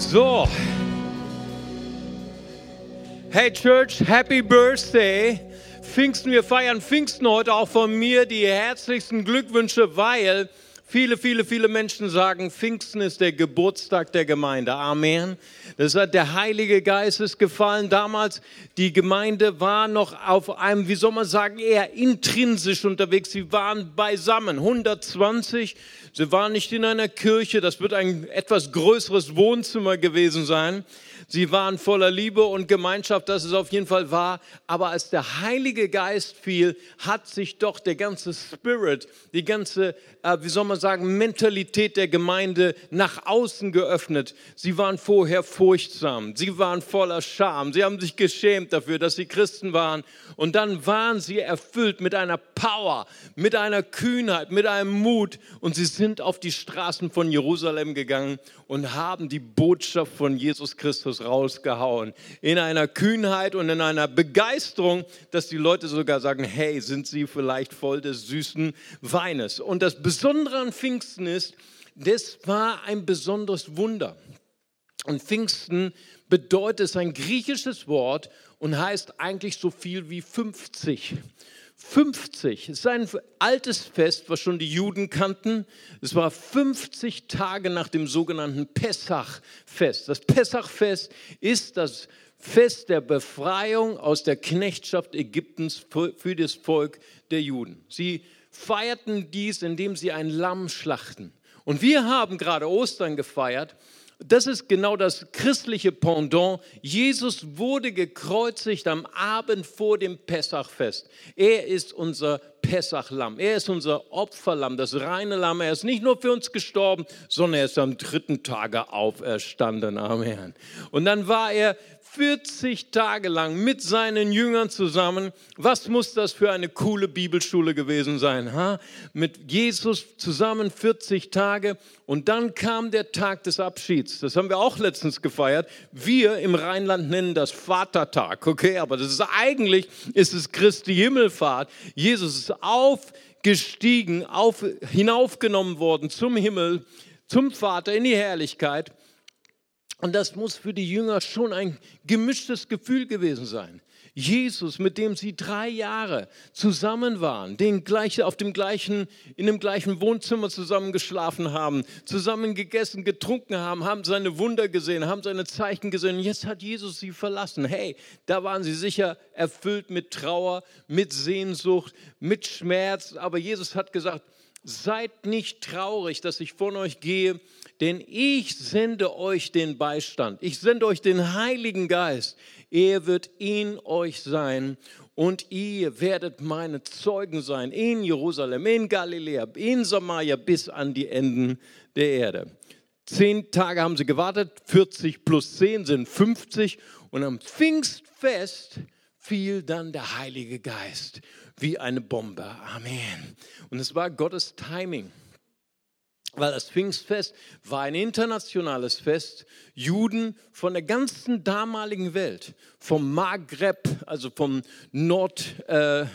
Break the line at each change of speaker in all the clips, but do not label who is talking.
So. Hey Church, Happy Birthday. Pfingsten, wir feiern Pfingsten heute auch von mir die herzlichsten Glückwünsche, weil viele, viele, viele Menschen sagen, Pfingsten ist der Geburtstag der Gemeinde. Amen. Das hat der Heilige Geist ist gefallen. Damals, die Gemeinde war noch auf einem, wie soll man sagen, eher intrinsisch unterwegs. Sie waren beisammen, 120 Sie waren nicht in einer Kirche, das wird ein etwas größeres Wohnzimmer gewesen sein. Sie waren voller Liebe und Gemeinschaft, das ist auf jeden Fall wahr. Aber als der Heilige Geist fiel, hat sich doch der ganze Spirit, die ganze, äh, wie soll man sagen, Mentalität der Gemeinde nach außen geöffnet. Sie waren vorher furchtsam, sie waren voller Scham, sie haben sich geschämt dafür, dass sie Christen waren. Und dann waren sie erfüllt mit einer Power, mit einer Kühnheit, mit einem Mut. Und sie sind auf die Straßen von Jerusalem gegangen und haben die Botschaft von Jesus Christus rausgehauen. In einer Kühnheit und in einer Begeisterung, dass die Leute sogar sagen, hey, sind sie vielleicht voll des süßen Weines. Und das Besondere an Pfingsten ist, das war ein besonderes Wunder. Und Pfingsten bedeutet, es ein griechisches Wort und heißt eigentlich so viel wie 50. 50 ist ein altes Fest, was schon die Juden kannten. Es war 50 Tage nach dem sogenannten Pessachfest. Das Pessachfest ist das Fest der Befreiung aus der Knechtschaft Ägyptens für das Volk der Juden. Sie feierten dies, indem sie ein Lamm schlachten. Und wir haben gerade Ostern gefeiert das ist genau das christliche Pendant. Jesus wurde gekreuzigt am Abend vor dem Pessachfest. Er ist unser Pessachlamm. Er ist unser Opferlamm, das reine Lamm. Er ist nicht nur für uns gestorben, sondern er ist am dritten Tage auferstanden. Amen. Und dann war er 40 Tage lang mit seinen Jüngern zusammen. Was muss das für eine coole Bibelschule gewesen sein? Ha? Mit Jesus zusammen 40 Tage und dann kam der Tag des Abschieds. Das haben wir auch letztens gefeiert. Wir im Rheinland nennen das Vatertag, okay? Aber das ist eigentlich, ist es Christi Himmelfahrt. Jesus ist aufgestiegen, auf, hinaufgenommen worden zum Himmel, zum Vater in die Herrlichkeit. Und das muss für die Jünger schon ein gemischtes Gefühl gewesen sein. Jesus, mit dem sie drei Jahre zusammen waren, den gleich, auf dem gleichen, in dem gleichen Wohnzimmer zusammen geschlafen haben, zusammen gegessen, getrunken haben, haben seine Wunder gesehen, haben seine Zeichen gesehen. Und jetzt hat Jesus sie verlassen. Hey, da waren sie sicher erfüllt mit Trauer, mit Sehnsucht, mit Schmerz. Aber Jesus hat gesagt, seid nicht traurig, dass ich von euch gehe denn ich sende euch den Beistand. Ich sende euch den Heiligen Geist. Er wird in euch sein und ihr werdet meine Zeugen sein in Jerusalem, in Galiläa, in Samaria bis an die Enden der Erde. Zehn Tage haben sie gewartet, 40 plus 10 sind 50 und am Pfingstfest fiel dann der Heilige Geist wie eine Bombe. Amen. Und es war Gottes Timing weil das Pfingstfest war ein internationales Fest. Juden von der ganzen damaligen Welt, vom Maghreb, also vom Nordafrika,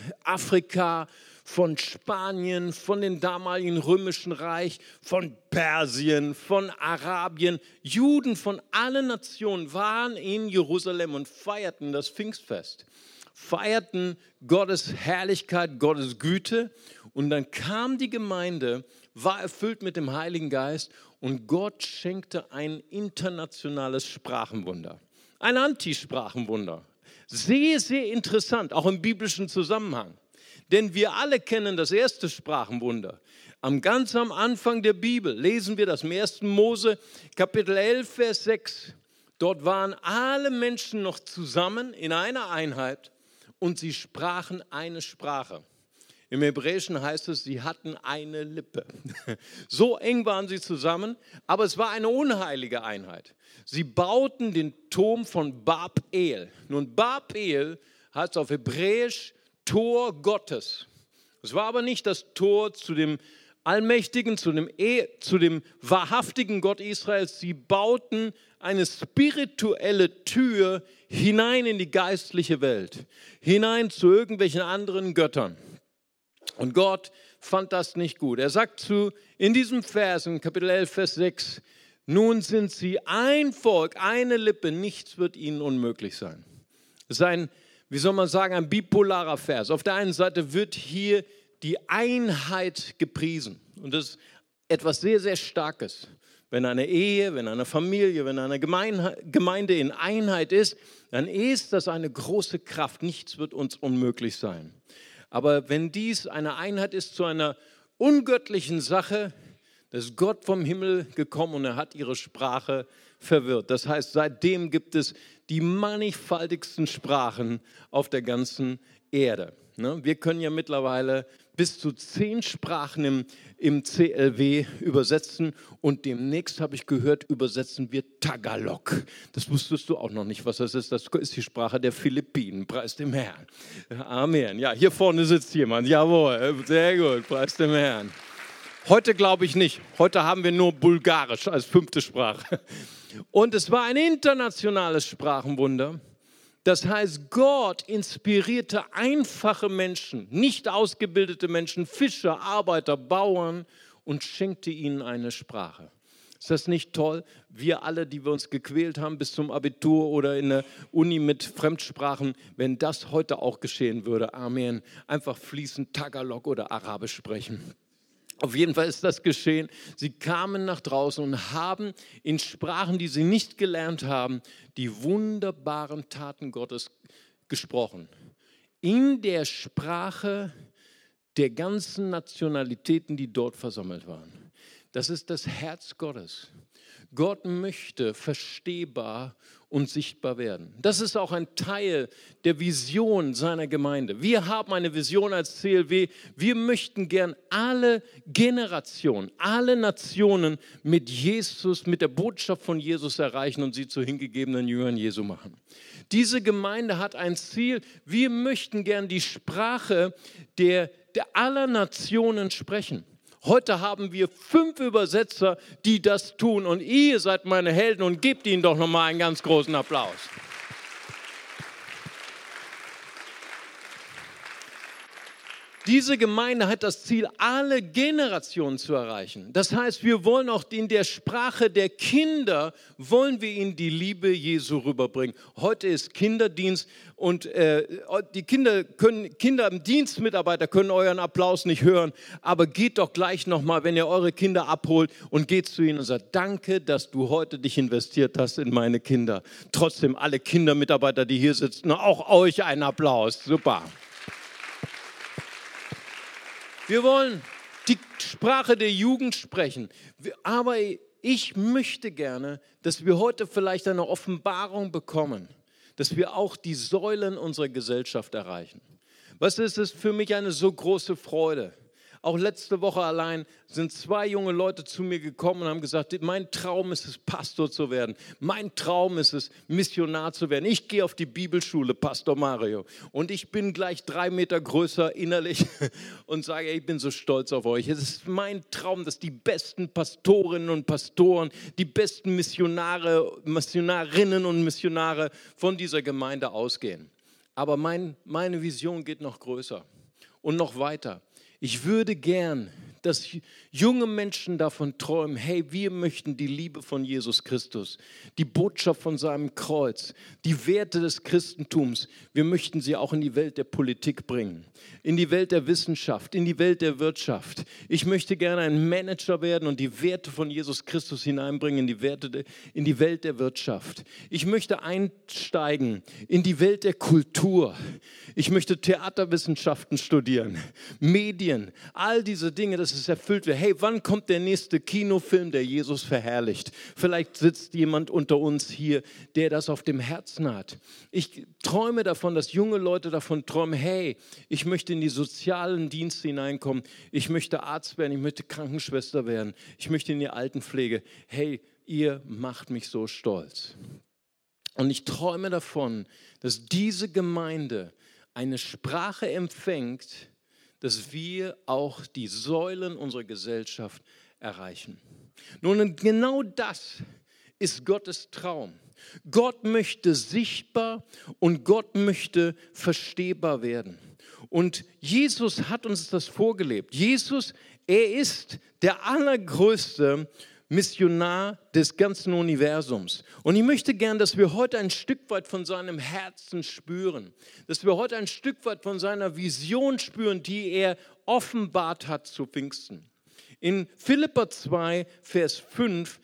äh, von Spanien, von dem damaligen römischen Reich, von Persien, von Arabien. Juden von allen Nationen waren in Jerusalem und feierten das Pfingstfest, feierten Gottes Herrlichkeit, Gottes Güte. Und dann kam die Gemeinde war erfüllt mit dem Heiligen Geist und Gott schenkte ein internationales Sprachenwunder, ein Antisprachenwunder. Sehr, sehr interessant, auch im biblischen Zusammenhang. Denn wir alle kennen das erste Sprachenwunder. Am ganz am Anfang der Bibel lesen wir das im 1. Mose Kapitel 11, Vers 6. Dort waren alle Menschen noch zusammen in einer Einheit und sie sprachen eine Sprache. Im Hebräischen heißt es, sie hatten eine Lippe. So eng waren sie zusammen, aber es war eine unheilige Einheit. Sie bauten den Turm von Bab-El. Nun, Bab-El heißt auf Hebräisch Tor Gottes. Es war aber nicht das Tor zu dem Allmächtigen, zu dem, e zu dem wahrhaftigen Gott Israels. Sie bauten eine spirituelle Tür hinein in die geistliche Welt, hinein zu irgendwelchen anderen Göttern. Und Gott fand das nicht gut. Er sagt zu, in diesem Vers, in Kapitel 11, Vers 6, Nun sind sie ein Volk, eine Lippe, nichts wird ihnen unmöglich sein. Das ist ein, wie soll man sagen, ein bipolarer Vers. Auf der einen Seite wird hier die Einheit gepriesen. Und das ist etwas sehr, sehr Starkes. Wenn eine Ehe, wenn eine Familie, wenn eine Gemeinde in Einheit ist, dann ist das eine große Kraft. Nichts wird uns unmöglich sein. Aber wenn dies eine Einheit ist zu einer ungöttlichen Sache, da ist Gott vom Himmel gekommen und er hat ihre Sprache verwirrt. Das heißt, seitdem gibt es die mannigfaltigsten Sprachen auf der ganzen Erde. Ne? Wir können ja mittlerweile bis zu zehn Sprachen im, im CLW übersetzen und demnächst habe ich gehört, übersetzen wir Tagalog. Das wusstest du auch noch nicht, was das ist. Das ist die Sprache der Philippinen. Preis dem Herrn. Amen. Ja, hier vorne sitzt jemand. Jawohl, sehr gut. Preis dem Herrn. Heute glaube ich nicht. Heute haben wir nur Bulgarisch als fünfte Sprache. Und es war ein internationales Sprachenwunder. Das heißt, Gott inspirierte einfache Menschen, nicht ausgebildete Menschen, Fischer, Arbeiter, Bauern und schenkte ihnen eine Sprache. Ist das nicht toll? Wir alle, die wir uns gequält haben bis zum Abitur oder in der Uni mit Fremdsprachen, wenn das heute auch geschehen würde, Amen, einfach fließend Tagalog oder Arabisch sprechen. Auf jeden Fall ist das geschehen. Sie kamen nach draußen und haben in Sprachen, die sie nicht gelernt haben, die wunderbaren Taten Gottes gesprochen. In der Sprache der ganzen Nationalitäten, die dort versammelt waren. Das ist das Herz Gottes. Gott möchte verstehbar und sichtbar werden. Das ist auch ein Teil der Vision seiner Gemeinde. Wir haben eine Vision als CLW. Wir möchten gern alle Generationen, alle Nationen mit Jesus, mit der Botschaft von Jesus erreichen und sie zu hingegebenen Jüngern Jesu machen. Diese Gemeinde hat ein Ziel. Wir möchten gern die Sprache der, der aller Nationen sprechen. Heute haben wir fünf Übersetzer, die das tun und ihr seid meine Helden und gebt ihnen doch nochmal einen ganz großen Applaus. Diese Gemeinde hat das Ziel, alle Generationen zu erreichen. Das heißt, wir wollen auch in der Sprache der Kinder, wollen wir ihnen die Liebe Jesu rüberbringen. Heute ist Kinderdienst und äh, die Kinder, können, Kinder im Dienstmitarbeiter können euren Applaus nicht hören, aber geht doch gleich nochmal, wenn ihr eure Kinder abholt und geht zu ihnen und sagt, danke, dass du heute dich investiert hast in meine Kinder. Trotzdem alle Kindermitarbeiter, die hier sitzen, auch euch einen Applaus. Super. Wir wollen die Sprache der Jugend sprechen. Aber ich möchte gerne, dass wir heute vielleicht eine Offenbarung bekommen, dass wir auch die Säulen unserer Gesellschaft erreichen. Was ist es für mich eine so große Freude? Auch letzte Woche allein sind zwei junge Leute zu mir gekommen und haben gesagt, mein Traum ist es, Pastor zu werden. Mein Traum ist es, Missionar zu werden. Ich gehe auf die Bibelschule, Pastor Mario. Und ich bin gleich drei Meter größer innerlich und sage, ich bin so stolz auf euch. Es ist mein Traum, dass die besten Pastorinnen und Pastoren, die besten Missionare, Missionarinnen und Missionare von dieser Gemeinde ausgehen. Aber mein, meine Vision geht noch größer und noch weiter. Ich würde gern, dass junge Menschen davon träumen, hey, wir möchten die Liebe von Jesus Christus, die Botschaft von seinem Kreuz, die Werte des Christentums, wir möchten sie auch in die Welt der Politik bringen, in die Welt der Wissenschaft, in die Welt der Wirtschaft. Ich möchte gerne ein Manager werden und die Werte von Jesus Christus hineinbringen in die, Werte, in die Welt der Wirtschaft. Ich möchte einsteigen in die Welt der Kultur. Ich möchte Theaterwissenschaften studieren, Medien, all diese Dinge, das es erfüllt wird. Hey, wann kommt der nächste Kinofilm, der Jesus verherrlicht? Vielleicht sitzt jemand unter uns hier, der das auf dem Herzen hat. Ich träume davon, dass junge Leute davon träumen, hey, ich möchte in die sozialen Dienste hineinkommen. Ich möchte Arzt werden, ich möchte Krankenschwester werden. Ich möchte in die Altenpflege. Hey, ihr macht mich so stolz. Und ich träume davon, dass diese Gemeinde eine Sprache empfängt, dass wir auch die Säulen unserer Gesellschaft erreichen. Nun, genau das ist Gottes Traum. Gott möchte sichtbar und Gott möchte verstehbar werden. Und Jesus hat uns das vorgelebt. Jesus, er ist der allergrößte Missionar des ganzen Universums. Und ich möchte gern, dass wir heute ein Stück weit von seinem Herzen spüren, dass wir heute ein Stück weit von seiner Vision spüren, die er offenbart hat zu Pfingsten. In Philippa 2, Vers 5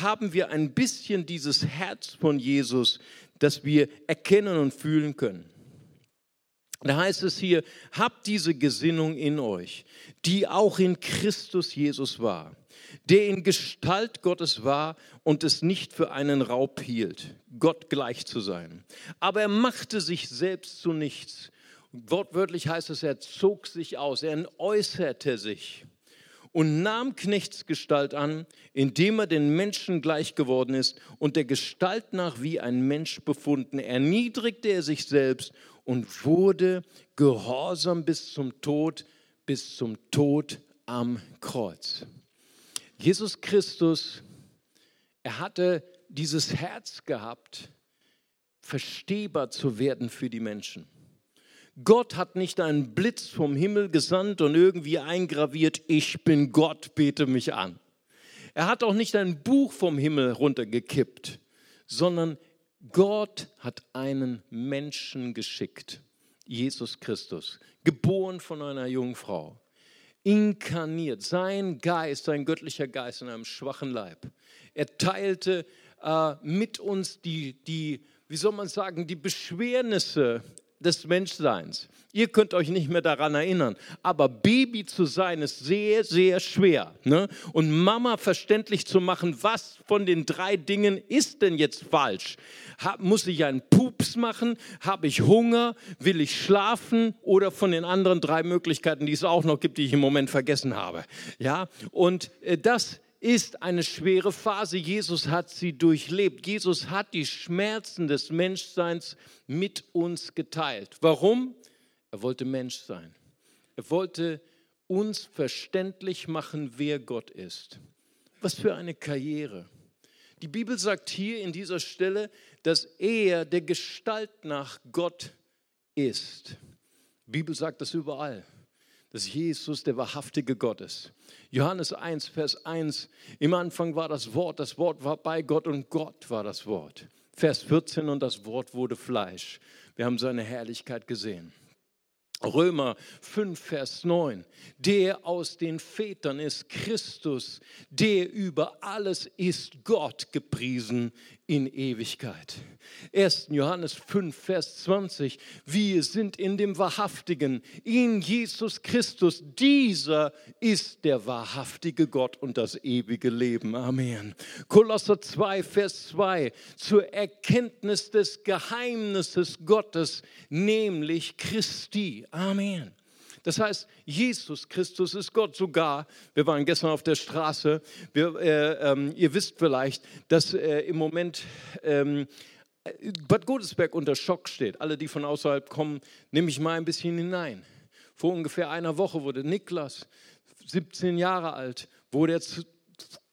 haben wir ein bisschen dieses Herz von Jesus, das wir erkennen und fühlen können. Da heißt es hier, habt diese Gesinnung in euch, die auch in Christus Jesus war, der in Gestalt Gottes war und es nicht für einen Raub hielt, Gott gleich zu sein. Aber er machte sich selbst zu nichts. Wortwörtlich heißt es, er zog sich aus, er äußerte sich und nahm Knechtsgestalt an, indem er den Menschen gleich geworden ist und der Gestalt nach wie ein Mensch befunden, erniedrigte er sich selbst und wurde gehorsam bis zum Tod, bis zum Tod am Kreuz. Jesus Christus, er hatte dieses Herz gehabt, verstehbar zu werden für die Menschen. Gott hat nicht einen Blitz vom Himmel gesandt und irgendwie eingraviert, ich bin Gott, bete mich an. Er hat auch nicht ein Buch vom Himmel runtergekippt, sondern Gott hat einen Menschen geschickt, Jesus Christus, geboren von einer jungen Frau, inkarniert, sein Geist, sein göttlicher Geist in einem schwachen Leib. Er teilte äh, mit uns die, die, wie soll man sagen, die Beschwernisse des Menschseins. Ihr könnt euch nicht mehr daran erinnern, aber Baby zu sein ist sehr, sehr schwer. Ne? Und Mama verständlich zu machen, was von den drei Dingen ist denn jetzt falsch? Hab, muss ich einen Pups machen? Habe ich Hunger? Will ich schlafen? Oder von den anderen drei Möglichkeiten, die es auch noch gibt, die ich im Moment vergessen habe. Ja, und äh, das ist eine schwere Phase. Jesus hat sie durchlebt. Jesus hat die Schmerzen des Menschseins mit uns geteilt. Warum? Er wollte Mensch sein. Er wollte uns verständlich machen, wer Gott ist. Was für eine Karriere. Die Bibel sagt hier in dieser Stelle, dass er der Gestalt nach Gott ist. Die Bibel sagt das überall dass Jesus der wahrhaftige Gott ist. Johannes 1, Vers 1, im Anfang war das Wort, das Wort war bei Gott und Gott war das Wort. Vers 14, und das Wort wurde Fleisch. Wir haben seine Herrlichkeit gesehen. Römer 5, Vers 9. Der aus den Vätern ist Christus, der über alles ist Gott gepriesen in Ewigkeit. 1. Johannes 5, Vers 20. Wir sind in dem Wahrhaftigen, in Jesus Christus. Dieser ist der wahrhaftige Gott und das ewige Leben. Amen. Kolosser 2, Vers 2. Zur Erkenntnis des Geheimnisses Gottes, nämlich Christi. Amen. Das heißt, Jesus Christus ist Gott sogar. Wir waren gestern auf der Straße. Wir, äh, ähm, ihr wisst vielleicht, dass äh, im Moment ähm, Bad Godesberg unter Schock steht. Alle, die von außerhalb kommen, nehme ich mal ein bisschen hinein. Vor ungefähr einer Woche wurde Niklas, 17 Jahre alt, wurde jetzt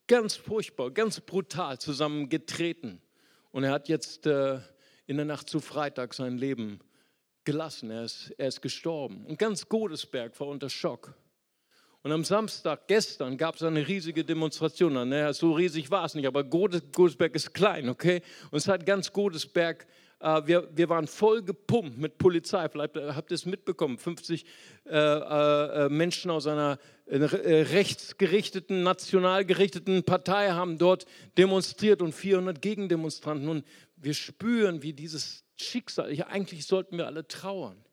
ganz furchtbar, ganz brutal zusammengetreten. Und er hat jetzt äh, in der Nacht zu Freitag sein Leben gelassen, er ist, er ist gestorben. Und ganz Godesberg war unter Schock. Und am Samstag, gestern, gab es eine riesige Demonstration. Naja, so riesig war es nicht, aber Godesberg ist klein, okay? Und es hat ganz Godesberg, äh, wir, wir waren voll gepumpt mit Polizei. Vielleicht habt ihr es mitbekommen. 50 äh, äh, Menschen aus einer äh, rechtsgerichteten, national gerichteten Partei haben dort demonstriert und 400 Gegendemonstranten. Und wir spüren, wie dieses Schicksal. Ja, eigentlich sollten wir alle trauern.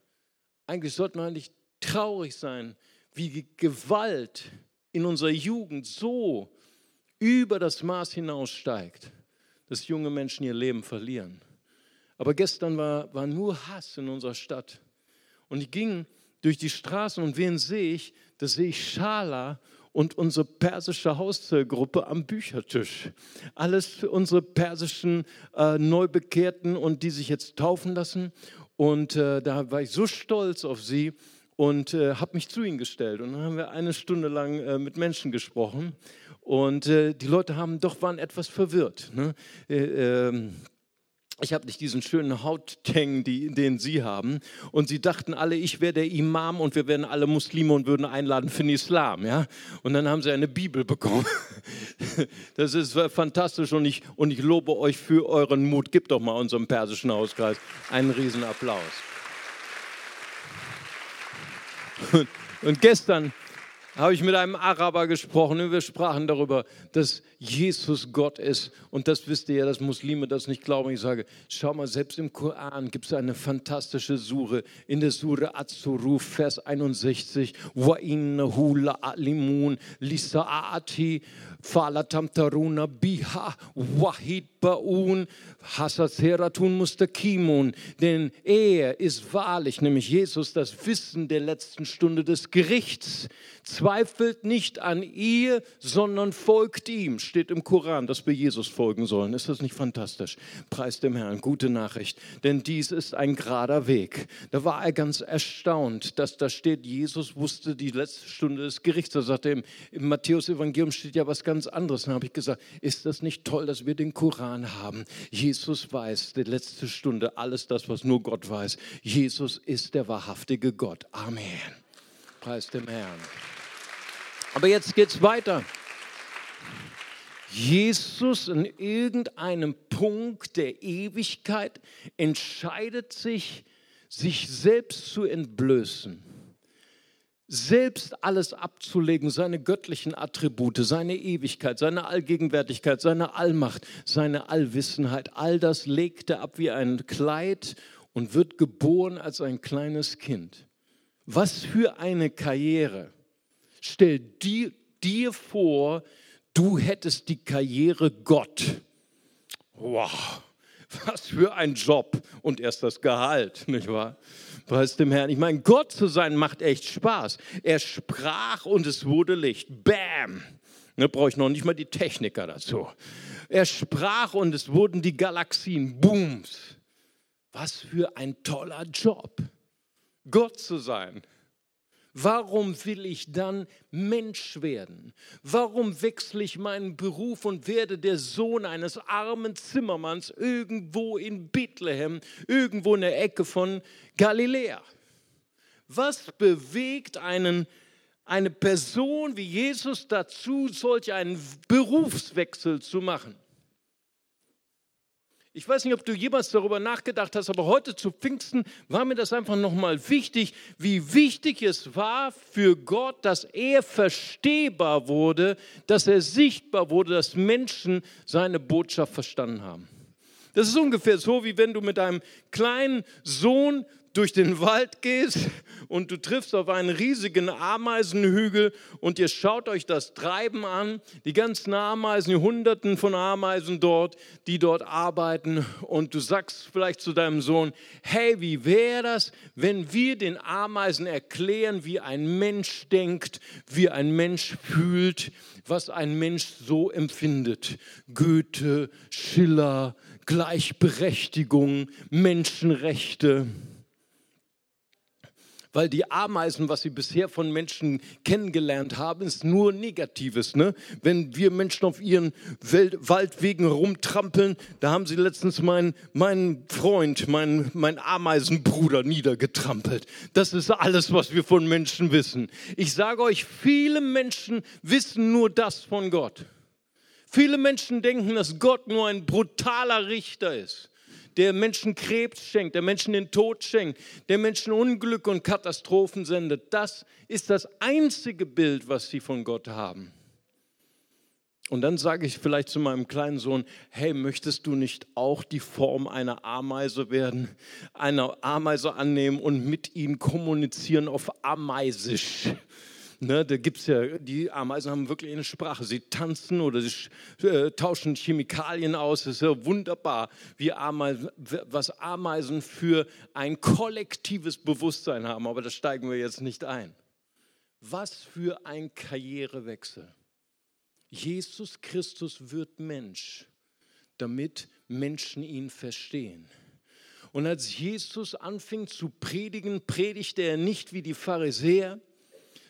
Eigentlich sollten wir eigentlich traurig sein, wie Gewalt in unserer Jugend so über das Maß hinaussteigt, dass junge Menschen ihr Leben verlieren. Aber gestern war, war nur Hass in unserer Stadt. Und ich ging durch die Straßen und wen sehe ich? Da sehe ich Schala und unsere persische Hausgruppe am Büchertisch. Alles unsere persischen äh, Neubekehrten und die sich jetzt taufen lassen. Und äh, da war ich so stolz auf sie und äh, habe mich zu ihnen gestellt. Und dann haben wir eine Stunde lang äh, mit Menschen gesprochen. Und äh, die Leute haben doch waren etwas verwirrt. Ne? Ich habe nicht diesen schönen Hauttang, die, den Sie haben. Und sie dachten alle, ich wäre der Imam und wir wären alle Muslime und würden einladen für den Islam. Ja? Und dann haben sie eine Bibel bekommen. Das ist fantastisch und ich, und ich lobe euch für euren Mut. Gebt doch mal unserem persischen Hauskreis einen Riesenapplaus. Und, und gestern habe ich mit einem Araber gesprochen und wir sprachen darüber, dass Jesus Gott ist. Und das wisst ihr ja, dass Muslime das nicht glauben. Ich sage, schau mal, selbst im Koran gibt es eine fantastische Sure. In der Sure Az-Zuruf, Vers 61. Wa innahu la'alimun lisa'ati falatamtaruna biha wahid baun hasaseratun mustakimun. Denn er ist wahrlich, nämlich Jesus, das Wissen der letzten Stunde des Gerichts. Zweifelt nicht an ihr, sondern folgt ihm steht im Koran, dass wir Jesus folgen sollen. Ist das nicht fantastisch? Preis dem Herrn, gute Nachricht. Denn dies ist ein gerader Weg. Da war er ganz erstaunt, dass da steht, Jesus wusste die letzte Stunde des Gerichts. Da sagte er, im, im Matthäus-Evangelium steht ja was ganz anderes. Dann habe ich gesagt, ist das nicht toll, dass wir den Koran haben? Jesus weiß die letzte Stunde alles das, was nur Gott weiß. Jesus ist der wahrhaftige Gott. Amen. Preis dem Herrn. Aber jetzt geht es weiter. Jesus in irgendeinem Punkt der Ewigkeit entscheidet sich, sich selbst zu entblößen, selbst alles abzulegen, seine göttlichen Attribute, seine Ewigkeit, seine Allgegenwärtigkeit, seine Allmacht, seine Allwissenheit, all das legt er ab wie ein Kleid und wird geboren als ein kleines Kind. Was für eine Karriere. Stell dir, dir vor, du hättest die Karriere Gott. Wow, was für ein Job und erst das Gehalt, nicht wahr? Preis dem Herrn. Ich meine, Gott zu sein macht echt Spaß. Er sprach und es wurde Licht. Bam! Da brauche ich noch nicht mal die Techniker dazu. Er sprach und es wurden die Galaxien. Booms. Was für ein toller Job. Gott zu sein. Warum will ich dann Mensch werden? Warum wechsle ich meinen Beruf und werde der Sohn eines armen Zimmermanns irgendwo in Bethlehem, irgendwo in der Ecke von Galiläa? Was bewegt einen, eine Person wie Jesus dazu, solch einen Berufswechsel zu machen? Ich weiß nicht, ob du jemals darüber nachgedacht hast, aber heute zu Pfingsten war mir das einfach nochmal wichtig, wie wichtig es war für Gott, dass er verstehbar wurde, dass er sichtbar wurde, dass Menschen seine Botschaft verstanden haben. Das ist ungefähr so, wie wenn du mit deinem kleinen Sohn durch den Wald gehst und du triffst auf einen riesigen Ameisenhügel und ihr schaut euch das Treiben an, die ganzen Ameisen, die Hunderten von Ameisen dort, die dort arbeiten und du sagst vielleicht zu deinem Sohn, hey, wie wäre das, wenn wir den Ameisen erklären, wie ein Mensch denkt, wie ein Mensch fühlt, was ein Mensch so empfindet. Goethe, Schiller, Gleichberechtigung, Menschenrechte weil die Ameisen, was sie bisher von Menschen kennengelernt haben, ist nur Negatives. Ne? Wenn wir Menschen auf ihren Welt Waldwegen rumtrampeln, da haben sie letztens meinen mein Freund, meinen mein Ameisenbruder niedergetrampelt. Das ist alles, was wir von Menschen wissen. Ich sage euch, viele Menschen wissen nur das von Gott. Viele Menschen denken, dass Gott nur ein brutaler Richter ist der Menschen Krebs schenkt, der Menschen den Tod schenkt, der Menschen Unglück und Katastrophen sendet. Das ist das einzige Bild, was sie von Gott haben. Und dann sage ich vielleicht zu meinem kleinen Sohn, hey, möchtest du nicht auch die Form einer Ameise werden, eine Ameise annehmen und mit ihm kommunizieren auf Ameisisch? Ne, da gibt es ja, die Ameisen haben wirklich eine Sprache. Sie tanzen oder sie äh, tauschen Chemikalien aus. Das ist ja wunderbar, wie Ameisen, was Ameisen für ein kollektives Bewusstsein haben. Aber da steigen wir jetzt nicht ein. Was für ein Karrierewechsel. Jesus Christus wird Mensch, damit Menschen ihn verstehen. Und als Jesus anfing zu predigen, predigte er nicht wie die Pharisäer,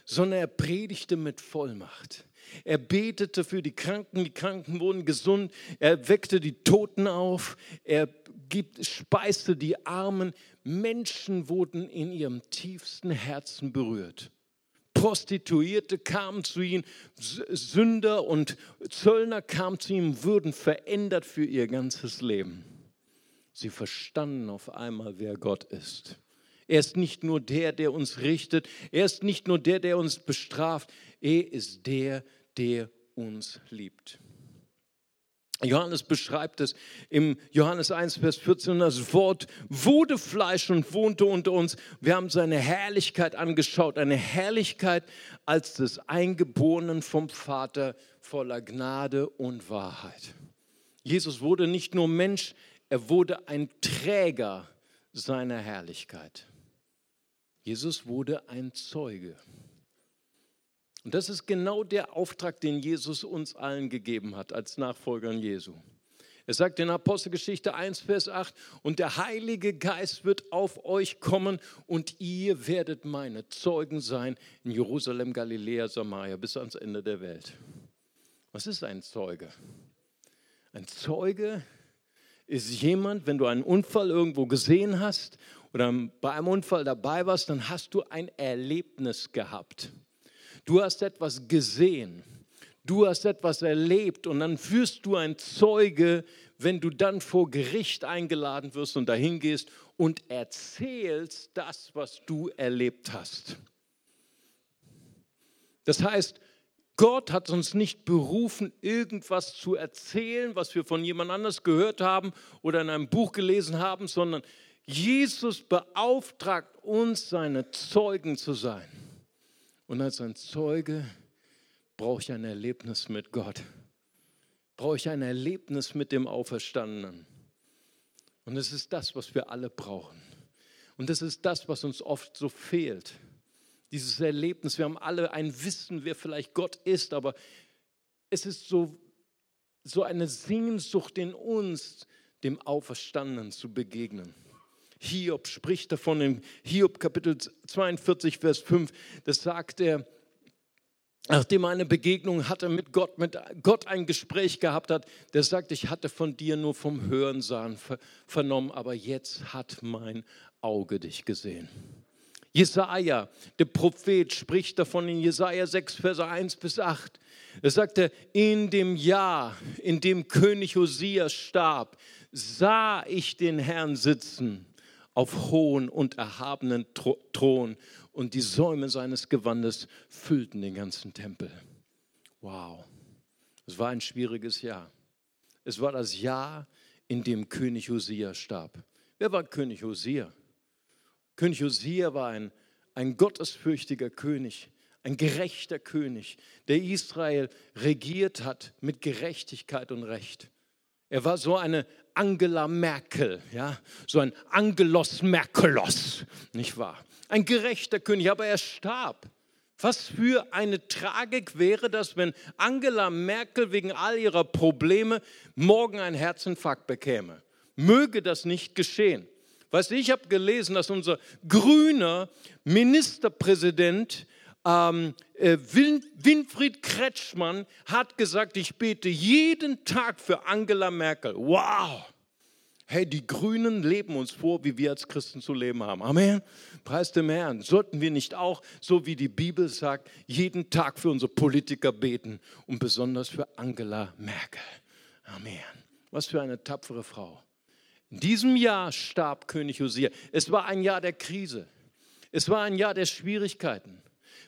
sondern er predigte mit Vollmacht. Er betete für die Kranken, die Kranken wurden gesund. Er weckte die Toten auf. Er gibt, speiste die Armen. Menschen wurden in ihrem tiefsten Herzen berührt. Prostituierte kamen zu ihm, Sünder und Zöllner kamen zu ihm, wurden verändert für ihr ganzes Leben. Sie verstanden auf einmal, wer Gott ist. Er ist nicht nur der, der uns richtet. Er ist nicht nur der, der uns bestraft. Er ist der, der uns liebt. Johannes beschreibt es im Johannes 1, Vers 14. Das Wort wurde Fleisch und wohnte unter uns. Wir haben seine Herrlichkeit angeschaut, eine Herrlichkeit als des Eingeborenen vom Vater voller Gnade und Wahrheit. Jesus wurde nicht nur Mensch, er wurde ein Träger seiner Herrlichkeit. Jesus wurde ein Zeuge. Und das ist genau der Auftrag, den Jesus uns allen gegeben hat als Nachfolgern Jesu. Er sagt in Apostelgeschichte 1, Vers 8, und der Heilige Geist wird auf euch kommen und ihr werdet meine Zeugen sein in Jerusalem, Galiläa, Samaria bis ans Ende der Welt. Was ist ein Zeuge? Ein Zeuge ist jemand, wenn du einen Unfall irgendwo gesehen hast oder bei einem Unfall dabei warst, dann hast du ein Erlebnis gehabt. Du hast etwas gesehen. Du hast etwas erlebt und dann führst du ein Zeuge, wenn du dann vor Gericht eingeladen wirst und dahin gehst und erzählst das, was du erlebt hast. Das heißt, Gott hat uns nicht berufen, irgendwas zu erzählen, was wir von jemand anders gehört haben oder in einem Buch gelesen haben, sondern Jesus beauftragt uns, seine Zeugen zu sein. Und als ein Zeuge brauche ich ein Erlebnis mit Gott. Brauche ich ein Erlebnis mit dem Auferstandenen. Und es ist das, was wir alle brauchen. Und das ist das, was uns oft so fehlt. Dieses Erlebnis. Wir haben alle ein Wissen, wer vielleicht Gott ist, aber es ist so, so eine Sehnsucht in uns, dem Auferstandenen zu begegnen. Hiob spricht davon in Hiob Kapitel 42, Vers 5. Das sagt er, nachdem er eine Begegnung hatte mit Gott, mit Gott ein Gespräch gehabt hat, der sagt, ich hatte von dir nur vom Hörensagen vernommen, aber jetzt hat mein Auge dich gesehen. Jesaja, der Prophet, spricht davon in Jesaja 6, Verse 1 bis 8. Er sagte, in dem Jahr, in dem König Hosea starb, sah ich den Herrn sitzen auf hohen und erhabenen Thron und die Säume seines Gewandes füllten den ganzen Tempel. Wow, es war ein schwieriges Jahr. Es war das Jahr, in dem König Hosea starb. Wer war König Hosea? König Hosea war ein, ein gottesfürchtiger König, ein gerechter König, der Israel regiert hat mit Gerechtigkeit und Recht. Er war so eine Angela Merkel, ja, so ein Angelos Merkelos, nicht wahr? Ein gerechter König, aber er starb. Was für eine Tragik wäre das, wenn Angela Merkel wegen all ihrer Probleme morgen einen Herzinfarkt bekäme? Möge das nicht geschehen. Weißt du, ich habe gelesen, dass unser grüner Ministerpräsident ähm, äh, Win Winfried Kretschmann hat gesagt, ich bete jeden Tag für Angela Merkel. Wow! Hey, die Grünen leben uns vor, wie wir als Christen zu leben haben. Amen. Preis dem Herrn. Sollten wir nicht auch, so wie die Bibel sagt, jeden Tag für unsere Politiker beten und besonders für Angela Merkel. Amen. Was für eine tapfere Frau. In diesem Jahr starb König Hosea. Es war ein Jahr der Krise. Es war ein Jahr der Schwierigkeiten.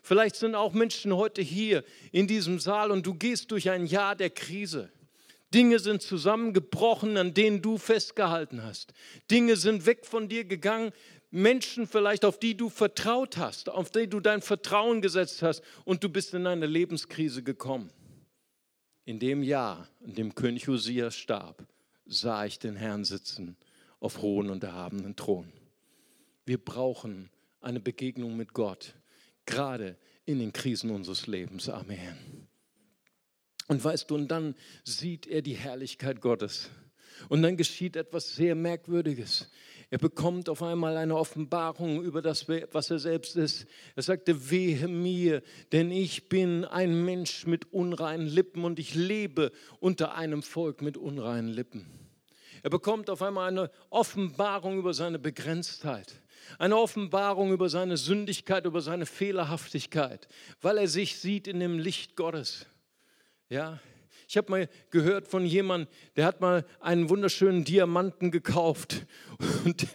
Vielleicht sind auch Menschen heute hier in diesem Saal und du gehst durch ein Jahr der Krise. Dinge sind zusammengebrochen, an denen du festgehalten hast. Dinge sind weg von dir gegangen. Menschen vielleicht, auf die du vertraut hast, auf die du dein Vertrauen gesetzt hast und du bist in eine Lebenskrise gekommen. In dem Jahr, in dem König Hosea starb, sah ich den Herrn sitzen auf hohen und erhabenen Thron. Wir brauchen eine Begegnung mit Gott, gerade in den Krisen unseres Lebens. Amen. Und weißt du, und dann sieht er die Herrlichkeit Gottes. Und dann geschieht etwas sehr Merkwürdiges. Er bekommt auf einmal eine Offenbarung über das, was er selbst ist. Er sagte, wehe mir, denn ich bin ein Mensch mit unreinen Lippen und ich lebe unter einem Volk mit unreinen Lippen. Er bekommt auf einmal eine Offenbarung über seine Begrenztheit, eine Offenbarung über seine Sündigkeit, über seine Fehlerhaftigkeit, weil er sich sieht in dem Licht Gottes. Ja, ich habe mal gehört von jemandem, der hat mal einen wunderschönen Diamanten gekauft und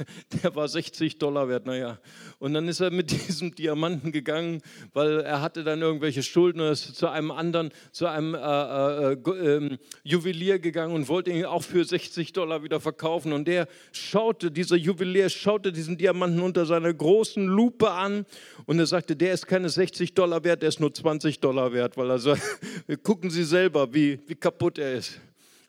der war 60 Dollar wert, naja. Und dann ist er mit diesem Diamanten gegangen, weil er hatte dann irgendwelche Schulden und ist zu einem anderen, zu einem äh, äh, äh, Juwelier gegangen und wollte ihn auch für 60 Dollar wieder verkaufen. Und der schaute, dieser Juwelier schaute diesen Diamanten unter seiner großen Lupe an und er sagte, der ist keine 60 Dollar wert, der ist nur 20 Dollar wert, weil er so, gucken Sie selber, wie, wie kaputt er ist.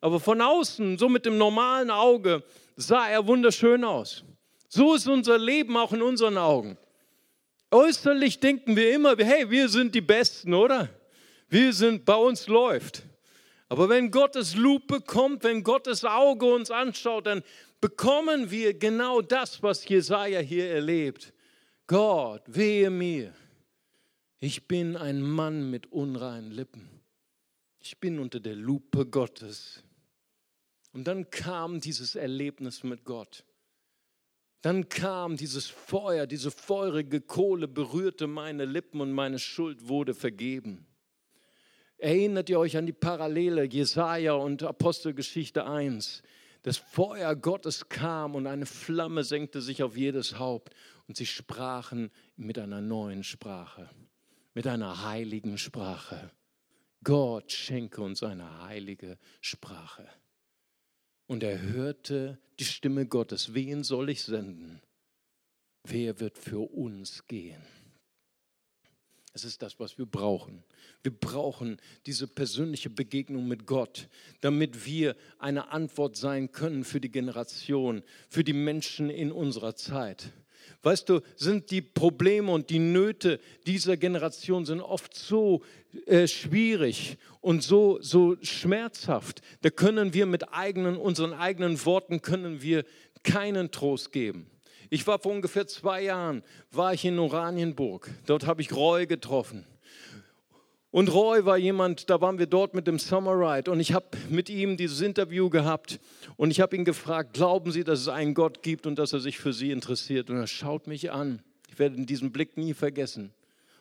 Aber von außen, so mit dem normalen Auge, sah er wunderschön aus. So ist unser Leben auch in unseren Augen. Äußerlich denken wir immer, hey, wir sind die Besten, oder? Wir sind, bei uns läuft. Aber wenn Gottes Lupe kommt, wenn Gottes Auge uns anschaut, dann bekommen wir genau das, was Jesaja hier erlebt. Gott, wehe mir. Ich bin ein Mann mit unreinen Lippen. Ich bin unter der Lupe Gottes. Und dann kam dieses Erlebnis mit Gott. Dann kam dieses Feuer, diese feurige Kohle berührte meine Lippen und meine Schuld wurde vergeben. Erinnert ihr euch an die Parallele Jesaja und Apostelgeschichte 1? Das Feuer Gottes kam und eine Flamme senkte sich auf jedes Haupt und sie sprachen mit einer neuen Sprache, mit einer heiligen Sprache. Gott schenke uns eine heilige Sprache. Und er hörte die Stimme Gottes. Wen soll ich senden? Wer wird für uns gehen? Es ist das, was wir brauchen. Wir brauchen diese persönliche Begegnung mit Gott, damit wir eine Antwort sein können für die Generation, für die Menschen in unserer Zeit. Weißt du, sind die Probleme und die Nöte dieser Generation sind oft so äh, schwierig und so, so schmerzhaft. Da können wir mit eigenen, unseren eigenen Worten können wir keinen Trost geben. Ich war vor ungefähr zwei Jahren, war ich in Oranienburg. Dort habe ich Roy getroffen. Und Roy war jemand, da waren wir dort mit dem Summer Ride und ich habe mit ihm dieses Interview gehabt und ich habe ihn gefragt, glauben Sie, dass es einen Gott gibt und dass er sich für Sie interessiert? Und er schaut mich an. Ich werde diesen Blick nie vergessen.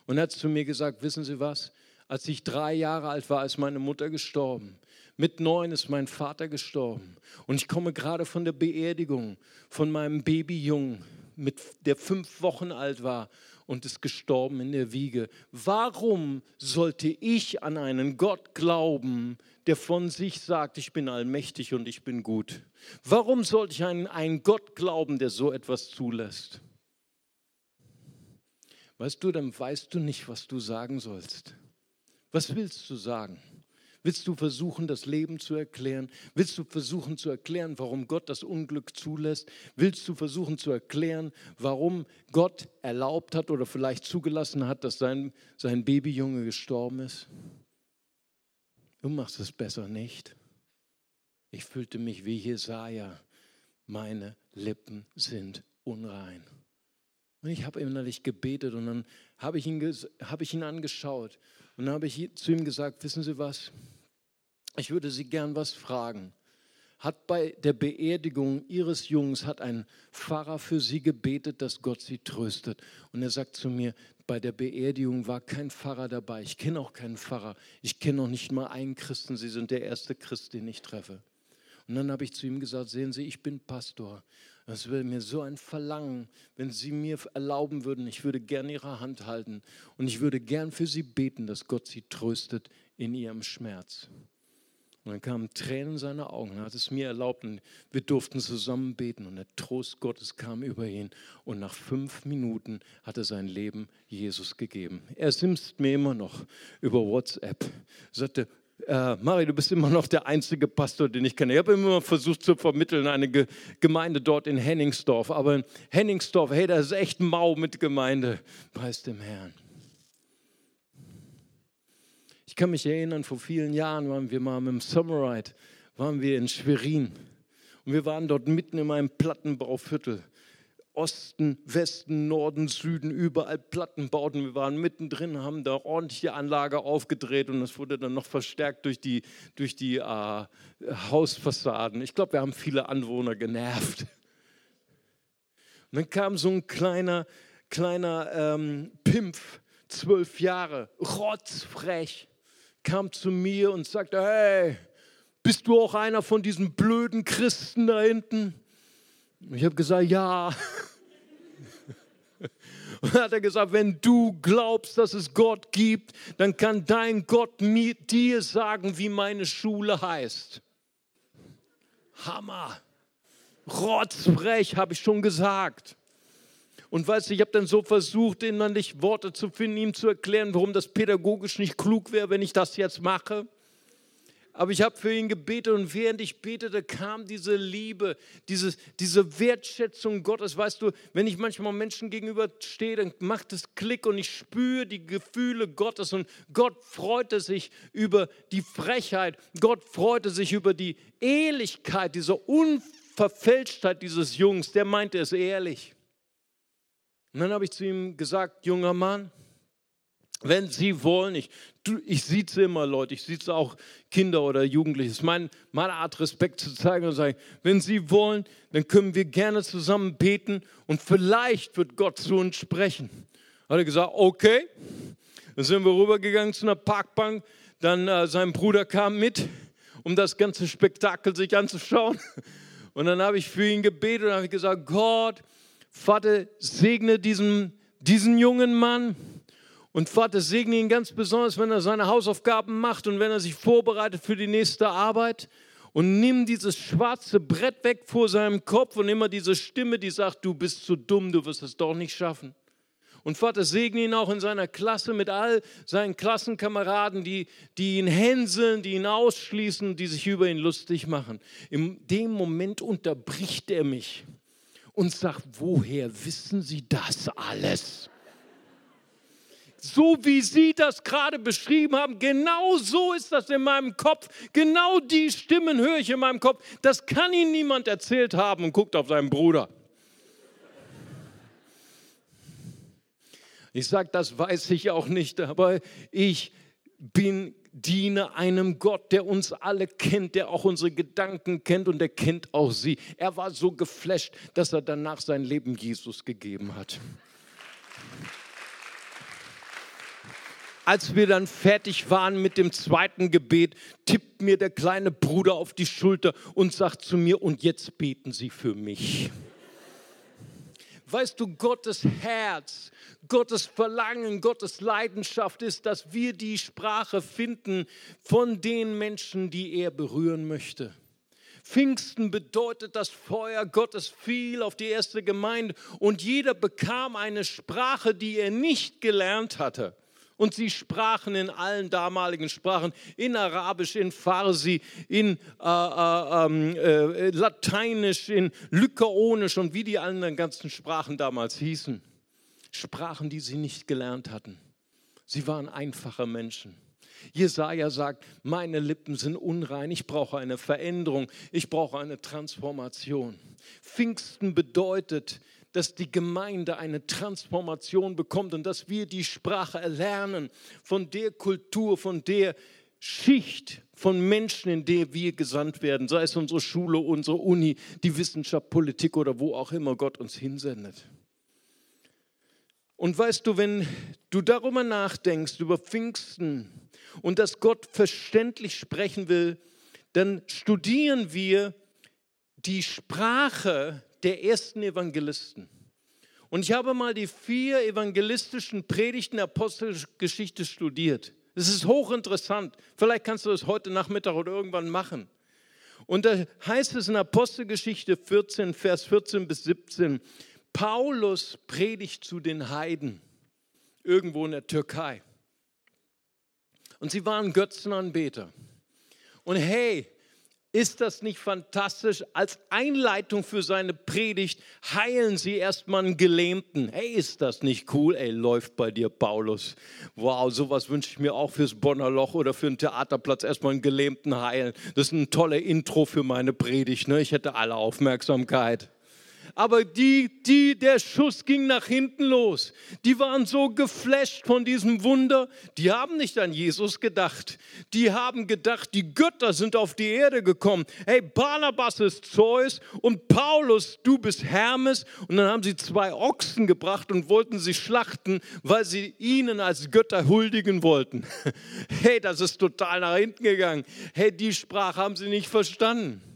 Und er hat zu mir gesagt, wissen Sie was? Als ich drei Jahre alt war, ist meine Mutter gestorben. Mit neun ist mein Vater gestorben. Und ich komme gerade von der Beerdigung von meinem Babyjungen, mit, der fünf Wochen alt war und ist gestorben in der Wiege. Warum sollte ich an einen Gott glauben, der von sich sagt, ich bin allmächtig und ich bin gut? Warum sollte ich an einen Gott glauben, der so etwas zulässt? Weißt du, dann weißt du nicht, was du sagen sollst. Was willst du sagen? Willst du versuchen, das Leben zu erklären? Willst du versuchen zu erklären, warum Gott das Unglück zulässt? Willst du versuchen zu erklären, warum Gott erlaubt hat oder vielleicht zugelassen hat, dass sein, sein Babyjunge gestorben ist? Du machst es besser nicht. Ich fühlte mich wie Jesaja. Meine Lippen sind unrein. Und ich habe innerlich gebetet und dann habe ich, hab ich ihn angeschaut und dann habe ich zu ihm gesagt, wissen Sie was, ich würde Sie gern was fragen. Hat bei der Beerdigung Ihres Jungs, hat ein Pfarrer für Sie gebetet, dass Gott Sie tröstet. Und er sagt zu mir, bei der Beerdigung war kein Pfarrer dabei. Ich kenne auch keinen Pfarrer. Ich kenne noch nicht mal einen Christen. Sie sind der erste Christ, den ich treffe. Und dann habe ich zu ihm gesagt, sehen Sie, ich bin Pastor. Es wäre mir so ein Verlangen, wenn Sie mir erlauben würden, ich würde gern Ihre Hand halten und ich würde gern für Sie beten, dass Gott Sie tröstet in Ihrem Schmerz. Und dann kamen Tränen in seine Augen. Er hat es mir erlaubt und wir durften zusammen beten. Und der Trost Gottes kam über ihn. Und nach fünf Minuten hat er sein Leben Jesus gegeben. Er simst mir immer noch über WhatsApp. Er sagte, äh, Mari, du bist immer noch der einzige Pastor, den ich kenne. Ich habe immer versucht zu vermitteln, eine Ge Gemeinde dort in Henningsdorf. Aber in Henningsdorf, hey, das ist echt mau mit Gemeinde. Preis dem Herrn. Kann mich erinnern, vor vielen Jahren waren wir mal mit dem Summer Ride, waren wir in Schwerin. Und wir waren dort mitten in einem Plattenbauviertel. Osten, Westen, Norden, Süden, überall Plattenbauten. Wir waren mittendrin, haben da ordentliche Anlage aufgedreht und das wurde dann noch verstärkt durch die, durch die äh, Hausfassaden. Ich glaube, wir haben viele Anwohner genervt. Und dann kam so ein kleiner, kleiner ähm, Pimpf, zwölf Jahre, rotzfrech, kam zu mir und sagte, hey, bist du auch einer von diesen blöden Christen da hinten? Ich habe gesagt, ja. Und dann hat er gesagt, wenn du glaubst, dass es Gott gibt, dann kann dein Gott mir, dir sagen, wie meine Schule heißt. Hammer. Rotzbrech, habe ich schon gesagt. Und weißt du, ich habe dann so versucht, innerlich Worte zu finden, ihm zu erklären, warum das pädagogisch nicht klug wäre, wenn ich das jetzt mache. Aber ich habe für ihn gebetet und während ich betete, kam diese Liebe, dieses, diese Wertschätzung Gottes. Weißt du, wenn ich manchmal Menschen gegenüber stehe, dann macht es Klick und ich spüre die Gefühle Gottes. Und Gott freute sich über die Frechheit. Gott freute sich über die Ehrlichkeit, diese Unverfälschtheit dieses Jungs. Der meinte es ehrlich. Und dann habe ich zu ihm gesagt, junger Mann, wenn Sie wollen, ich, ich sieze immer Leute, ich sieze auch Kinder oder Jugendliche. Es ist mein, meine Art, Respekt zu zeigen und zu sagen, wenn Sie wollen, dann können wir gerne zusammen beten und vielleicht wird Gott zu uns sprechen. Hat er gesagt, okay. Dann sind wir rübergegangen zu einer Parkbank. Dann äh, sein Bruder kam mit, um das ganze Spektakel sich anzuschauen. Und dann habe ich für ihn gebetet und habe gesagt, Gott, Vater, segne diesen, diesen jungen Mann und Vater, segne ihn ganz besonders, wenn er seine Hausaufgaben macht und wenn er sich vorbereitet für die nächste Arbeit. Und nimm dieses schwarze Brett weg vor seinem Kopf und immer diese Stimme, die sagt, du bist zu dumm, du wirst es doch nicht schaffen. Und Vater, segne ihn auch in seiner Klasse mit all seinen Klassenkameraden, die, die ihn hänseln, die ihn ausschließen, die sich über ihn lustig machen. In dem Moment unterbricht er mich und sagt, woher wissen Sie das alles? so wie Sie das gerade beschrieben haben, genau so ist das in meinem Kopf. Genau die Stimmen höre ich in meinem Kopf. Das kann Ihnen niemand erzählt haben und guckt auf seinen Bruder. Ich sage, das weiß ich auch nicht, aber ich bin diene einem Gott, der uns alle kennt, der auch unsere Gedanken kennt und der kennt auch sie. Er war so geflasht, dass er danach sein Leben Jesus gegeben hat. als wir dann fertig waren mit dem zweiten Gebet, tippt mir der kleine Bruder auf die Schulter und sagt zu mir, und jetzt beten Sie für mich. Weißt du, Gottes Herz, Gottes Verlangen, Gottes Leidenschaft ist, dass wir die Sprache finden von den Menschen, die er berühren möchte. Pfingsten bedeutet, das Feuer Gottes fiel auf die erste Gemeinde und jeder bekam eine Sprache, die er nicht gelernt hatte. Und sie sprachen in allen damaligen Sprachen, in Arabisch, in Farsi, in äh, äh, ähm, äh, Lateinisch, in Lykaonisch und wie die anderen ganzen Sprachen damals hießen. Sprachen, die sie nicht gelernt hatten. Sie waren einfache Menschen. Jesaja sagt: Meine Lippen sind unrein, ich brauche eine Veränderung, ich brauche eine Transformation. Pfingsten bedeutet, dass die Gemeinde eine Transformation bekommt und dass wir die Sprache erlernen von der Kultur, von der Schicht von Menschen, in der wir gesandt werden, sei es unsere Schule, unsere Uni, die Wissenschaft, Politik oder wo auch immer Gott uns hinsendet. Und weißt du, wenn du darüber nachdenkst, über Pfingsten und dass Gott verständlich sprechen will, dann studieren wir die Sprache der ersten Evangelisten. Und ich habe mal die vier evangelistischen Predigten Apostelgeschichte studiert. Das ist hochinteressant. Vielleicht kannst du das heute Nachmittag oder irgendwann machen. Und da heißt es in Apostelgeschichte 14, Vers 14 bis 17, Paulus predigt zu den Heiden irgendwo in der Türkei. Und sie waren Götzenanbeter. Und hey, Ist das nicht fantastisch? Als Einleitung für seine Predigt heilen sie erstmal einen Gelähmten. Hey, ist das nicht cool? Ey, läuft bei dir, Paulus. Wow, sowas wünsche ich mir auch fürs Bonner Loch oder für einen Theaterplatz. Erstmal einen Gelähmten heilen. Das ist ein toller Intro für meine Predigt. Ne? Ich hätte alle Aufmerksamkeit aber die, die, der Schuss ging nach hinten los. Die waren so geflasht von diesem Wunder, die haben nicht an Jesus gedacht. Die haben gedacht, die Götter sind auf die Erde gekommen. Hey, Barnabas ist Zeus und Paulus, du bist Hermes. Und dann haben sie zwei Ochsen gebracht und wollten sie schlachten, weil sie ihnen als Götter huldigen wollten. Hey, das ist total nach hinten gegangen. Hey, die Sprache haben sie nicht verstanden.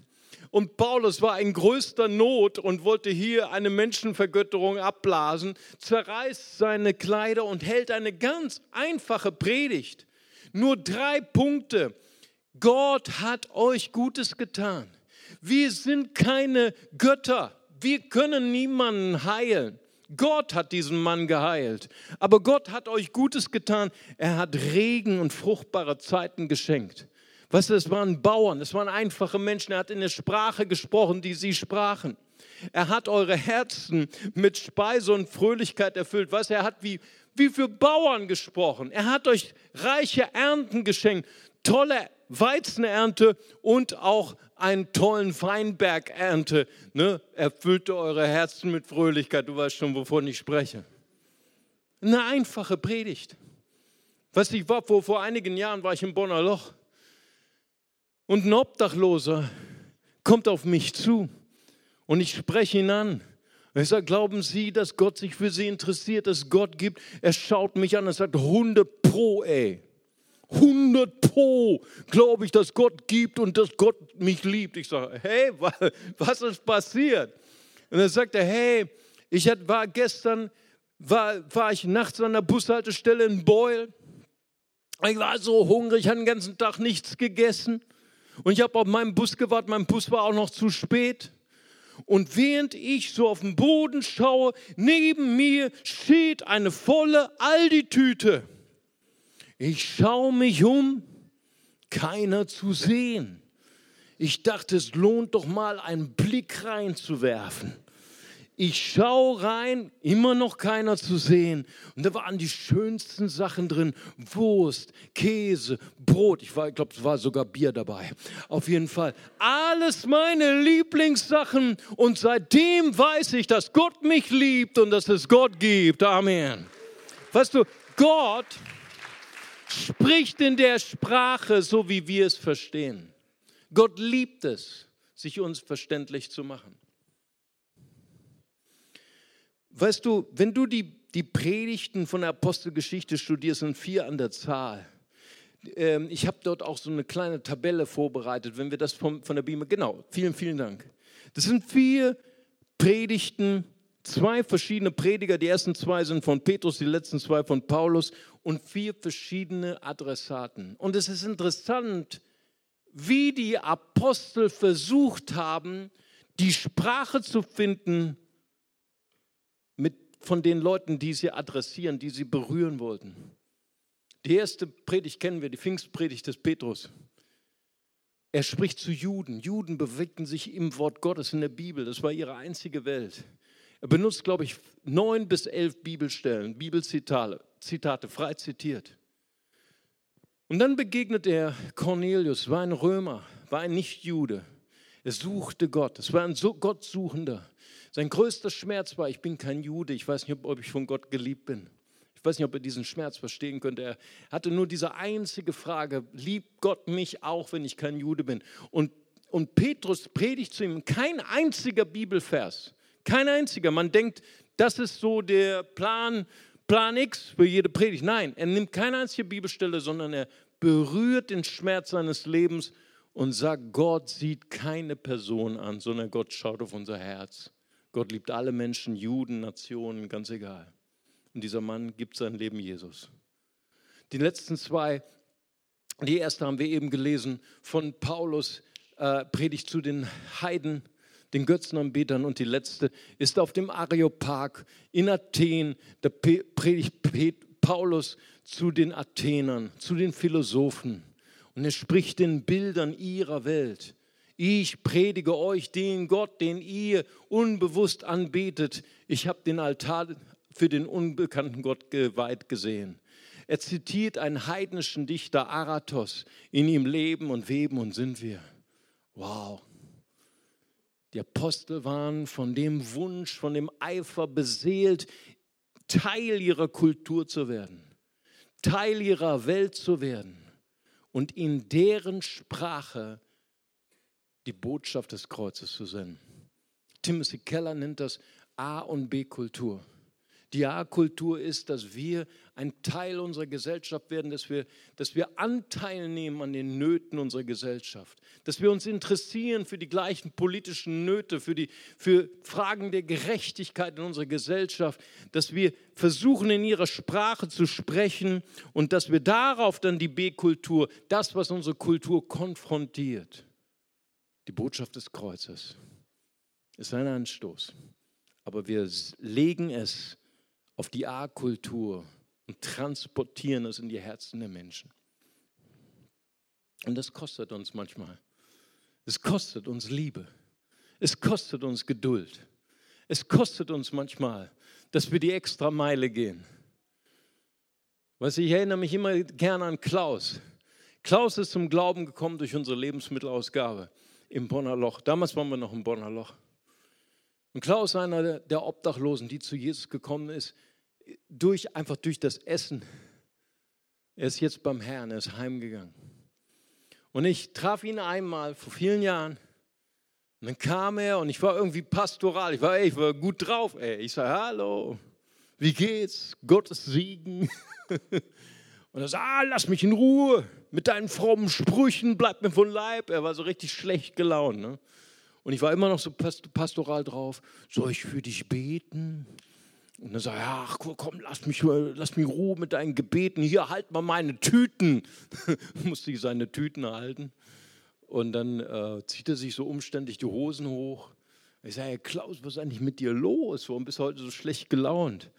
Und Paulus war in größter Not und wollte hier eine Menschenvergötterung abblasen, zerreißt seine Kleider und hält eine ganz einfache Predigt. Nur drei Punkte. Gott hat euch Gutes getan. Wir sind keine Götter. Wir können niemanden heilen. Gott hat diesen Mann geheilt. Aber Gott hat euch Gutes getan. Er hat Regen und fruchtbare Zeiten geschenkt. Weißt du, es waren Bauern, es waren einfache Menschen. Er hat in der Sprache gesprochen, die sie sprachen. Er hat eure Herzen mit Speise und Fröhlichkeit erfüllt. Weißt du, er hat wie, wie für Bauern gesprochen. Er hat euch reiche Ernten geschenkt, tolle Weizenernte und auch einen tollen Weinbergernte. Ne? Erfüllte eure Herzen mit Fröhlichkeit. Du weißt schon, wovon ich spreche. Eine einfache Predigt. Du, ich war vor, vor einigen Jahren war ich im Bonner Loch und ein Obdachloser kommt auf mich zu und ich spreche ihn an. Ich sage, glauben Sie, dass Gott sich für Sie interessiert, dass Gott gibt? Er schaut mich an und sagt, 100 pro, ey. 100 pro glaube ich, dass Gott gibt und dass Gott mich liebt. Ich sage, hey, was ist passiert? Und dann sagt er, hey, ich war gestern, war, war ich nachts an der Bushaltestelle in Beul. Ich war so hungrig, ich habe den ganzen Tag nichts gegessen. Und ich habe auf meinen Bus gewartet, mein Bus war auch noch zu spät. Und während ich so auf den Boden schaue, neben mir steht eine volle Aldi-Tüte. Ich schaue mich um, keiner zu sehen. Ich dachte, es lohnt doch mal einen Blick reinzuwerfen. Ich schaue rein, immer noch keiner zu sehen. Und da waren die schönsten Sachen drin: Wurst, Käse, Brot. Ich, ich glaube, es war sogar Bier dabei. Auf jeden Fall. Alles meine Lieblingssachen. Und seitdem weiß ich, dass Gott mich liebt und dass es Gott gibt. Amen. Weißt du, Gott spricht in der Sprache, so wie wir es verstehen. Gott liebt es, sich uns verständlich zu machen. Weißt du, wenn du die, die Predigten von der Apostelgeschichte studierst, sind vier an der Zahl. Ähm, ich habe dort auch so eine kleine Tabelle vorbereitet, wenn wir das vom, von der Bibel, genau, vielen, vielen Dank. Das sind vier Predigten, zwei verschiedene Prediger, die ersten zwei sind von Petrus, die letzten zwei von Paulus und vier verschiedene Adressaten. Und es ist interessant, wie die Apostel versucht haben, die Sprache zu finden, von den Leuten, die sie adressieren, die sie berühren wollten. Die erste Predigt kennen wir, die Pfingstpredigt des Petrus. Er spricht zu Juden. Juden bewegten sich im Wort Gottes in der Bibel. Das war ihre einzige Welt. Er benutzt, glaube ich, neun bis elf Bibelstellen, Bibelzitate, Zitate, frei zitiert. Und dann begegnet er Cornelius, war ein Römer, war ein Nichtjude. Er suchte Gott. Es war ein Gottsuchender. Sein größter Schmerz war, ich bin kein Jude, ich weiß nicht, ob ich von Gott geliebt bin. Ich weiß nicht, ob er diesen Schmerz verstehen könnte. Er hatte nur diese einzige Frage, liebt Gott mich auch, wenn ich kein Jude bin? Und, und Petrus predigt zu ihm kein einziger Bibelvers, kein einziger. Man denkt, das ist so der Plan, Plan X für jede Predigt. Nein, er nimmt keine einzige Bibelstelle, sondern er berührt den Schmerz seines Lebens und sagt, Gott sieht keine Person an, sondern Gott schaut auf unser Herz. Gott liebt alle Menschen, Juden, Nationen, ganz egal. Und dieser Mann gibt sein Leben Jesus. Die letzten zwei, die erste haben wir eben gelesen von Paulus, äh, Predigt zu den Heiden, den Götzenanbetern. Und die letzte ist auf dem Areopag in Athen, da predigt Paulus zu den Athenern, zu den Philosophen. Und er spricht den Bildern ihrer Welt Ich predige euch den Gott, den ihr unbewusst anbetet. Ich habe den Altar für den unbekannten Gott geweiht gesehen. Er zitiert einen heidnischen Dichter Aratos. In ihm leben und weben und sind wir. Wow. Die Apostel waren von dem Wunsch, von dem Eifer beseelt, Teil ihrer Kultur zu werden, Teil ihrer Welt zu werden und in deren Sprache die Botschaft des Kreuzes zu senden. Timothy Keller nennt das A- und B-Kultur. Die A-Kultur ist, dass wir ein Teil unserer Gesellschaft werden, dass wir, dass wir Anteil nehmen an den Nöten unserer Gesellschaft, dass wir uns interessieren für die gleichen politischen Nöte, für, die, für Fragen der Gerechtigkeit in unserer Gesellschaft, dass wir versuchen, in ihrer Sprache zu sprechen und dass wir darauf dann die B-Kultur, das, was unsere Kultur konfrontiert, die Botschaft des Kreuzes, ist ein Anstoß. Aber wir legen es auf die A-Kultur und transportieren es in die Herzen der Menschen. Und das kostet uns manchmal. Es kostet uns Liebe. Es kostet uns Geduld. Es kostet uns manchmal, dass wir die extra Meile gehen. Was ich erinnere mich immer gerne an Klaus. Klaus ist zum Glauben gekommen durch unsere Lebensmittelausgabe im Bonner Loch. Damals waren wir noch im Bonner Loch. Und Klaus, einer der Obdachlosen, die zu Jesus gekommen ist, durch, einfach durch das Essen. Er ist jetzt beim Herrn, er ist heimgegangen. Und ich traf ihn einmal vor vielen Jahren. Und dann kam er und ich war irgendwie pastoral. Ich war, ey, ich war gut drauf. Ey. Ich sage, hallo, wie geht's? Gottes Segen. Und er sagt, ah, lass mich in Ruhe mit deinen frommen Sprüchen, bleib mir von Leib. Er war so richtig schlecht gelaunt. Ne? Und ich war immer noch so pastoral drauf. Soll ich für dich beten? Und dann sagt er, ach komm, lass mich, lass mich Ruhe mit deinen Gebeten. Hier, halt mal meine Tüten. Musste ich seine Tüten halten. Und dann äh, zieht er sich so umständlich die Hosen hoch. Ich sage, Klaus, was ist eigentlich mit dir los? Warum bist du heute so schlecht gelaunt?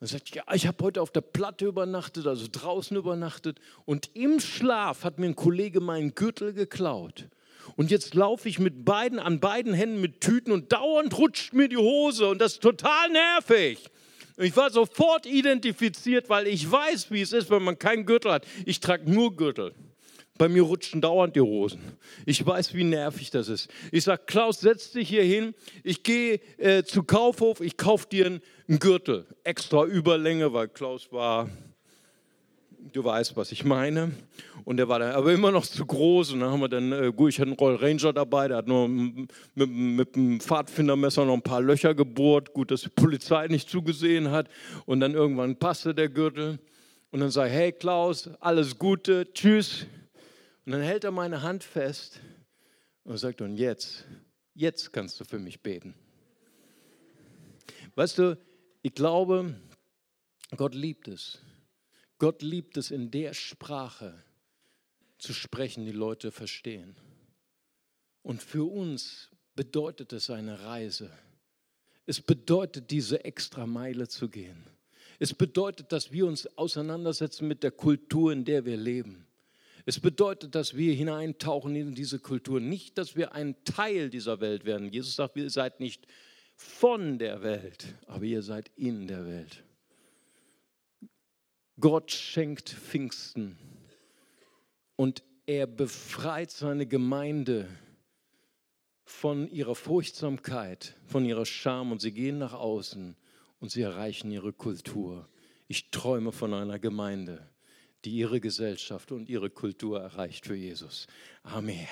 Er sagt, ja, ich habe heute auf der Platte übernachtet, also draußen übernachtet. Und im Schlaf hat mir ein Kollege meinen Gürtel geklaut. Und jetzt laufe ich mit beiden, an beiden Händen mit Tüten und dauernd rutscht mir die Hose und das ist total nervig. Ich war sofort identifiziert, weil ich weiß, wie es ist, wenn man keinen Gürtel hat. Ich trage nur Gürtel. Bei mir rutschen dauernd die Hosen. Ich weiß, wie nervig das ist. Ich sage, Klaus, setz dich hier hin. Ich gehe äh, zu Kaufhof, ich kaufe dir einen Gürtel. Extra Überlänge, weil Klaus war du weißt, was ich meine. Und der war dann aber immer noch zu groß. Und dann haben wir dann, äh, gut, ich hatte einen Roll Ranger dabei, der hat nur mit, mit dem Pfadfindermesser noch ein paar Löcher gebohrt. Gut, dass die Polizei nicht zugesehen hat. Und dann irgendwann passte der Gürtel. Und dann sage ich, hey Klaus, alles Gute, tschüss. Und dann hält er meine Hand fest und sagt, und jetzt, jetzt kannst du für mich beten. Weißt du, ich glaube, Gott liebt es Gott liebt es, in der Sprache zu sprechen, die Leute verstehen. Und für uns bedeutet es eine Reise. Es bedeutet, diese extra Meile zu gehen. Es bedeutet, dass wir uns auseinandersetzen mit der Kultur, in der wir leben. Es bedeutet, dass wir hineintauchen in diese Kultur. Nicht, dass wir ein Teil dieser Welt werden. Jesus sagt, ihr seid nicht von der Welt, aber ihr seid in der Welt. Gott schenkt Pfingsten und er befreit seine Gemeinde von ihrer Furchtsamkeit, von ihrer Scham und sie gehen nach außen und sie erreichen ihre Kultur. Ich träume von einer Gemeinde, die ihre Gesellschaft und ihre Kultur erreicht für Jesus. Amen.